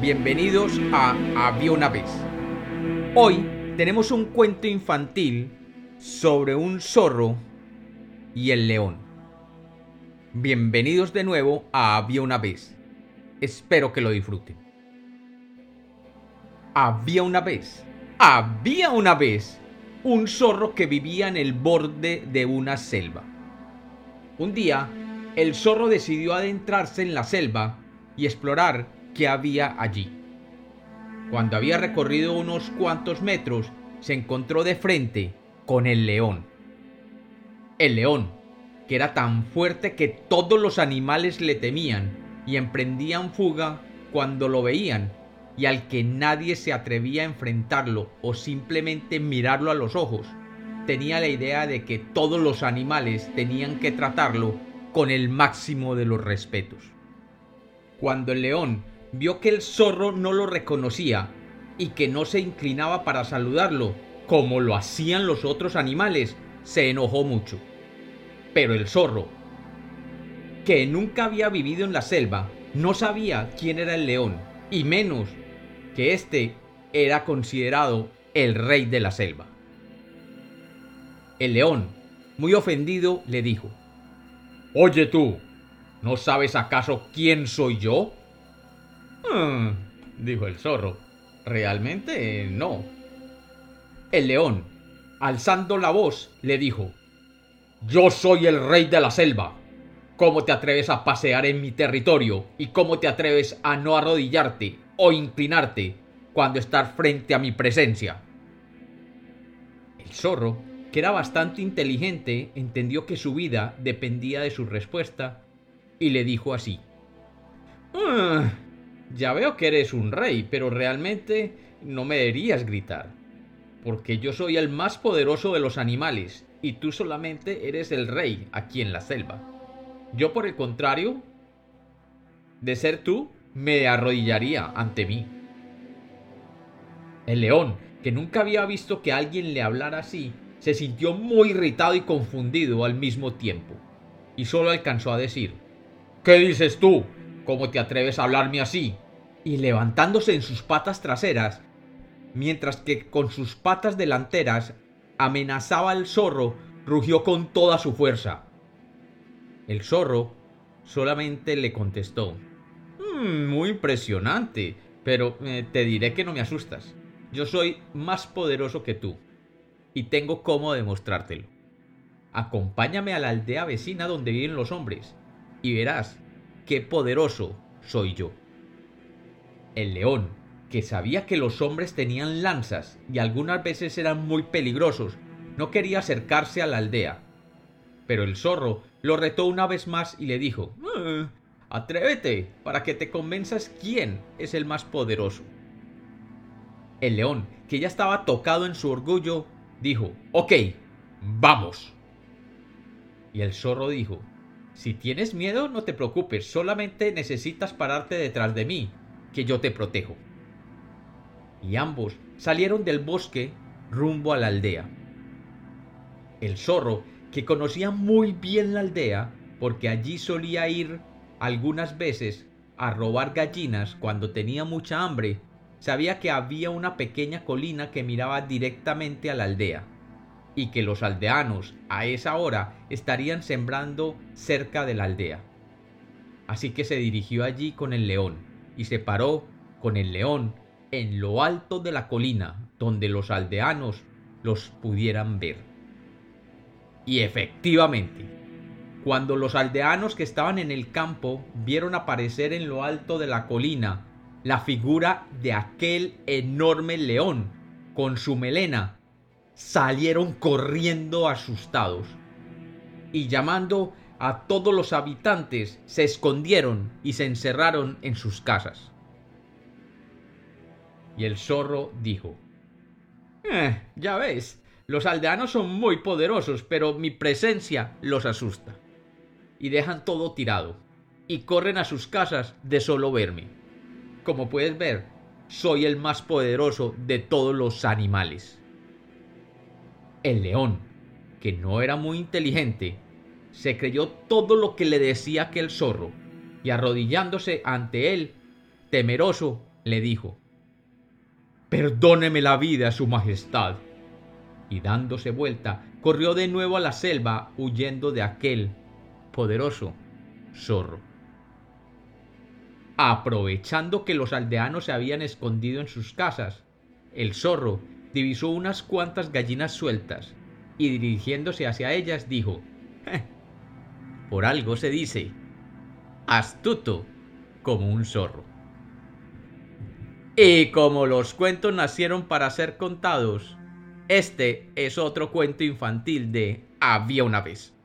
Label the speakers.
Speaker 1: Bienvenidos a Había una vez. Hoy tenemos un cuento infantil sobre un zorro y el león. Bienvenidos de nuevo a Había una vez. Espero que lo disfruten. Había una vez, había una vez un zorro que vivía en el borde de una selva. Un día, el zorro decidió adentrarse en la selva y explorar qué había allí. Cuando había recorrido unos cuantos metros, se encontró de frente con el león. El león, que era tan fuerte que todos los animales le temían y emprendían fuga cuando lo veían, y al que nadie se atrevía a enfrentarlo o simplemente mirarlo a los ojos. Tenía la idea de que todos los animales tenían que tratarlo con el máximo de los respetos. Cuando el león vio que el zorro no lo reconocía y que no se inclinaba para saludarlo, como lo hacían los otros animales, se enojó mucho. Pero el zorro, que nunca había vivido en la selva, no sabía quién era el león, y menos que éste era considerado el rey de la selva. El león, muy ofendido, le dijo, Oye tú, ¿no sabes acaso quién soy yo? "Hmm", dijo el zorro, realmente no. El león, alzando la voz, le dijo, Yo soy el rey de la selva. ¿Cómo te atreves a pasear en mi territorio y cómo te atreves a no arrodillarte o inclinarte cuando estás frente a mi presencia. El zorro, que era bastante inteligente, entendió que su vida dependía de su respuesta y le dijo así. "Ah, ya veo que eres un rey, pero realmente no me deberías gritar, porque yo soy el más poderoso de los animales y tú solamente eres el rey aquí en la selva. Yo por el contrario, de ser tú, me arrodillaría ante mí. El león, que nunca había visto que alguien le hablara así, se sintió muy irritado y confundido al mismo tiempo, y solo alcanzó a decir, ¿Qué dices tú? ¿Cómo te atreves a hablarme así? Y levantándose en sus patas traseras, mientras que con sus patas delanteras amenazaba al zorro, rugió con toda su fuerza. El zorro solamente le contestó, Mm, muy impresionante, pero eh, te diré que no me asustas. Yo soy más poderoso que tú y tengo cómo demostrártelo. Acompáñame a la aldea vecina donde viven los hombres y verás qué poderoso soy yo. El león, que sabía que los hombres tenían lanzas y algunas veces eran muy peligrosos, no quería acercarse a la aldea. Pero el zorro lo retó una vez más y le dijo, ah, Atrévete para que te convenzas quién es el más poderoso. El león, que ya estaba tocado en su orgullo, dijo, Ok, vamos. Y el zorro dijo, Si tienes miedo, no te preocupes, solamente necesitas pararte detrás de mí, que yo te protejo. Y ambos salieron del bosque rumbo a la aldea. El zorro, que conocía muy bien la aldea, porque allí solía ir algunas veces a robar gallinas cuando tenía mucha hambre, sabía que había una pequeña colina que miraba directamente a la aldea, y que los aldeanos a esa hora estarían sembrando cerca de la aldea. Así que se dirigió allí con el león, y se paró con el león en lo alto de la colina, donde los aldeanos los pudieran ver. Y efectivamente, cuando los aldeanos que estaban en el campo vieron aparecer en lo alto de la colina la figura de aquel enorme león con su melena, salieron corriendo asustados y llamando a todos los habitantes se escondieron y se encerraron en sus casas. Y el zorro dijo, eh, ya ves, los aldeanos son muy poderosos, pero mi presencia los asusta y dejan todo tirado y corren a sus casas de solo verme. Como puedes ver, soy el más poderoso de todos los animales. El león, que no era muy inteligente, se creyó todo lo que le decía aquel zorro y arrodillándose ante él, temeroso, le dijo, Perdóneme la vida, Su Majestad. Y dándose vuelta, corrió de nuevo a la selva huyendo de aquel poderoso zorro. Aprovechando que los aldeanos se habían escondido en sus casas, el zorro divisó unas cuantas gallinas sueltas y dirigiéndose hacia ellas dijo, por algo se dice, astuto como un zorro. Y como los cuentos nacieron para ser contados, este es otro cuento infantil de Había una vez.